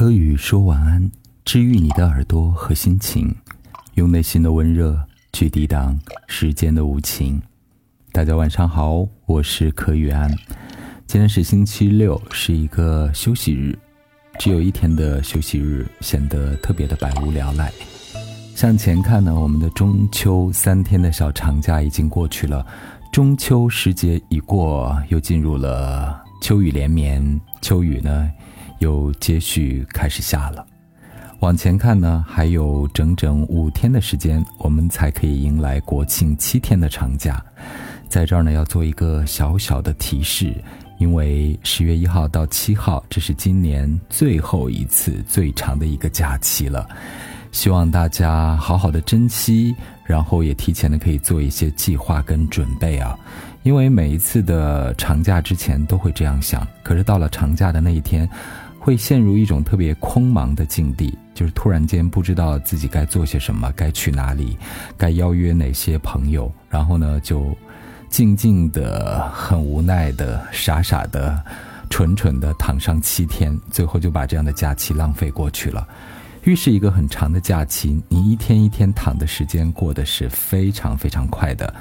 柯宇说晚安，治愈你的耳朵和心情，用内心的温热去抵挡时间的无情。大家晚上好，我是柯宇安。今天是星期六，是一个休息日，只有一天的休息日，显得特别的百无聊赖。向前看呢，我们的中秋三天的小长假已经过去了，中秋时节已过，又进入了秋雨连绵，秋雨呢。又接续开始下了，往前看呢，还有整整五天的时间，我们才可以迎来国庆七天的长假。在这儿呢，要做一个小小的提示，因为十月一号到七号，这是今年最后一次最长的一个假期了，希望大家好好的珍惜，然后也提前的可以做一些计划跟准备啊。因为每一次的长假之前都会这样想，可是到了长假的那一天。会陷入一种特别空茫的境地，就是突然间不知道自己该做些什么，该去哪里，该邀约哪些朋友，然后呢，就静静的、很无奈的、傻傻的、蠢蠢的躺上七天，最后就把这样的假期浪费过去了。预是一个很长的假期，你一天一天躺的时间过得是非常非常快的，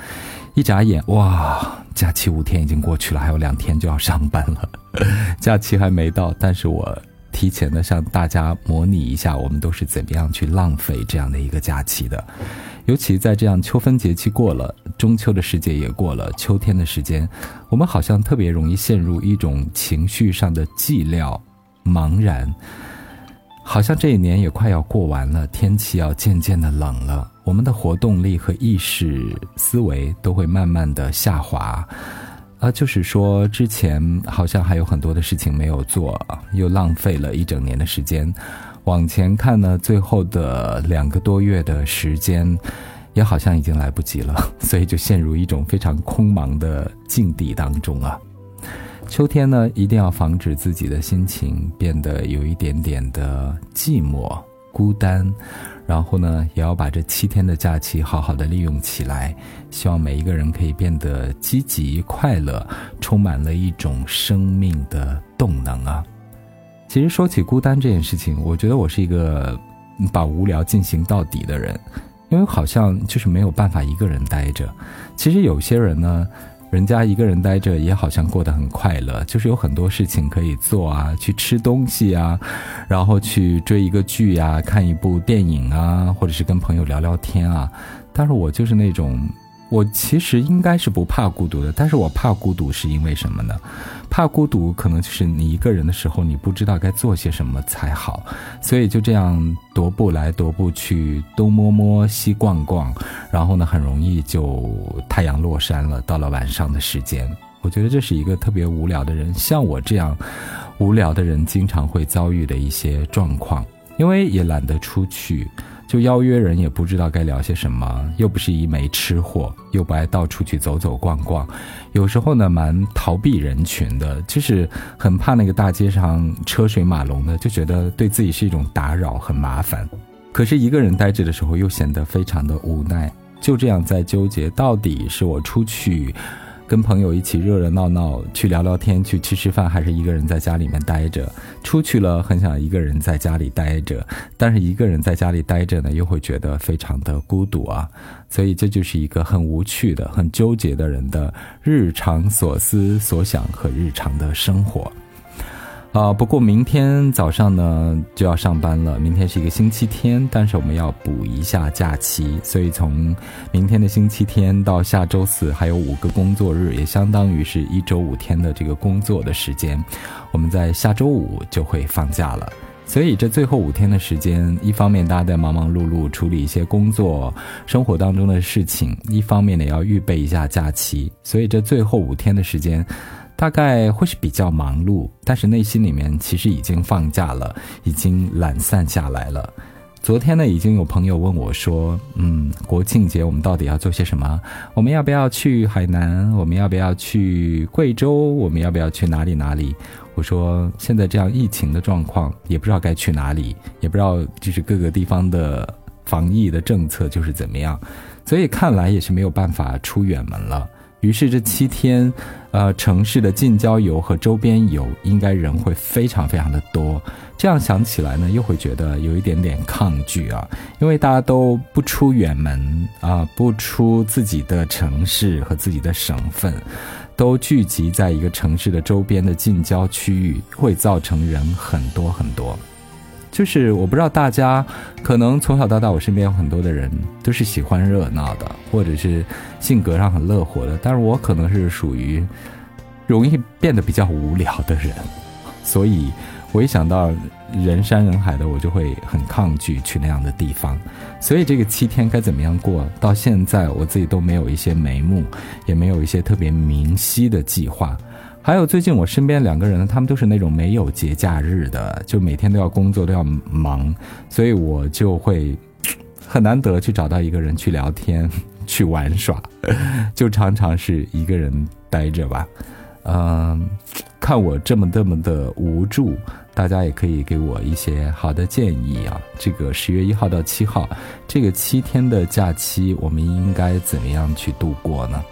一眨眼，哇，假期五天已经过去了，还有两天就要上班了。假期还没到，但是我提前的向大家模拟一下，我们都是怎么样去浪费这样的一个假期的。尤其在这样秋分节气过了，中秋的时节也过了，秋天的时间，我们好像特别容易陷入一种情绪上的寂寥、茫然。好像这一年也快要过完了，天气要渐渐的冷了，我们的活动力和意识思维都会慢慢的下滑。啊，就是说，之前好像还有很多的事情没有做，又浪费了一整年的时间。往前看呢，最后的两个多月的时间，也好像已经来不及了，所以就陷入一种非常空茫的境地当中啊。秋天呢，一定要防止自己的心情变得有一点点的寂寞、孤单。然后呢，也要把这七天的假期好好的利用起来。希望每一个人可以变得积极、快乐，充满了一种生命的动能啊！其实说起孤单这件事情，我觉得我是一个把无聊进行到底的人，因为好像就是没有办法一个人待着。其实有些人呢。人家一个人待着也好像过得很快乐，就是有很多事情可以做啊，去吃东西啊，然后去追一个剧啊，看一部电影啊，或者是跟朋友聊聊天啊。但是我就是那种。我其实应该是不怕孤独的，但是我怕孤独是因为什么呢？怕孤独可能就是你一个人的时候，你不知道该做些什么才好，所以就这样踱步来踱步去，东摸摸西逛逛，然后呢，很容易就太阳落山了。到了晚上的时间，我觉得这是一个特别无聊的人，像我这样无聊的人，经常会遭遇的一些状况，因为也懒得出去。就邀约人也不知道该聊些什么，又不是一枚吃货，又不爱到处去走走逛逛，有时候呢蛮逃避人群的，就是很怕那个大街上车水马龙的，就觉得对自己是一种打扰，很麻烦。可是一个人待着的时候又显得非常的无奈，就这样在纠结，到底是我出去。跟朋友一起热热闹闹去聊聊天，去吃吃饭，还是一个人在家里面待着？出去了很想一个人在家里待着，但是一个人在家里待着呢，又会觉得非常的孤独啊。所以这就是一个很无趣的、很纠结的人的日常所思所想和日常的生活。啊，不过明天早上呢就要上班了。明天是一个星期天，但是我们要补一下假期，所以从明天的星期天到下周四还有五个工作日，也相当于是一周五天的这个工作的时间。我们在下周五就会放假了，所以这最后五天的时间，一方面大家在忙忙碌碌处理一些工作生活当中的事情，一方面呢要预备一下假期，所以这最后五天的时间。大概会是比较忙碌，但是内心里面其实已经放假了，已经懒散下来了。昨天呢，已经有朋友问我说：“嗯，国庆节我们到底要做些什么？我们要不要去海南？我们要不要去贵州？我们要不要去哪里哪里？”我说：“现在这样疫情的状况，也不知道该去哪里，也不知道就是各个地方的防疫的政策就是怎么样，所以看来也是没有办法出远门了。”于是这七天，呃，城市的近郊游和周边游应该人会非常非常的多。这样想起来呢，又会觉得有一点点抗拒啊，因为大家都不出远门啊，不出自己的城市和自己的省份，都聚集在一个城市的周边的近郊区域，会造成人很多很多。就是我不知道大家可能从小到大，我身边有很多的人都是喜欢热闹的，或者是性格上很乐活的，但是我可能是属于容易变得比较无聊的人，所以我一想到人山人海的，我就会很抗拒去那样的地方。所以这个七天该怎么样过到现在，我自己都没有一些眉目，也没有一些特别明晰的计划。还有最近我身边两个人呢，他们都是那种没有节假日的，就每天都要工作都要忙，所以我就会很难得去找到一个人去聊天、去玩耍，就常常是一个人待着吧。嗯，看我这么这么的无助，大家也可以给我一些好的建议啊。这个十月一号到七号这个七天的假期，我们应该怎么样去度过呢？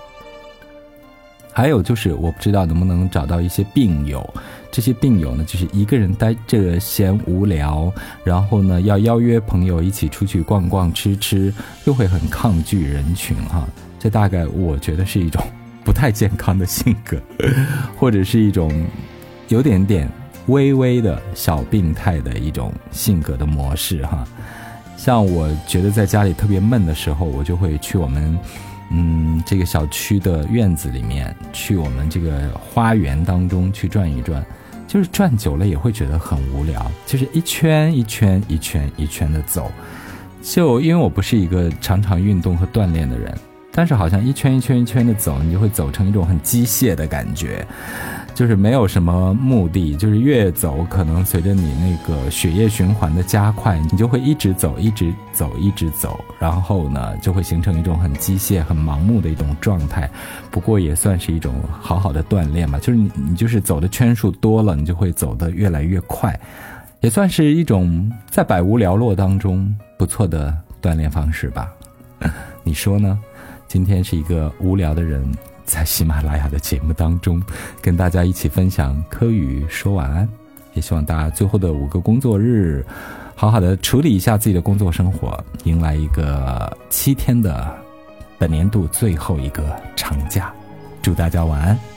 还有就是，我不知道能不能找到一些病友，这些病友呢，就是一个人待着嫌无聊，然后呢要邀约朋友一起出去逛逛、吃吃，又会很抗拒人群哈。这大概我觉得是一种不太健康的性格，或者是一种有点点微微的小病态的一种性格的模式哈。像我觉得在家里特别闷的时候，我就会去我们。嗯，这个小区的院子里面，去我们这个花园当中去转一转，就是转久了也会觉得很无聊，就是一圈一圈一圈一圈的走。就因为我不是一个常常运动和锻炼的人，但是好像一圈一圈一圈的走，你就会走成一种很机械的感觉。就是没有什么目的，就是越走，可能随着你那个血液循环的加快，你就会一直走，一直走，一直走，然后呢，就会形成一种很机械、很盲目的一种状态。不过也算是一种好好的锻炼吧，就是你你就是走的圈数多了，你就会走得越来越快，也算是一种在百无聊落当中不错的锻炼方式吧。你说呢？今天是一个无聊的人。在喜马拉雅的节目当中，跟大家一起分享科语说晚安，也希望大家最后的五个工作日，好好的处理一下自己的工作生活，迎来一个七天的本年度最后一个长假，祝大家晚安。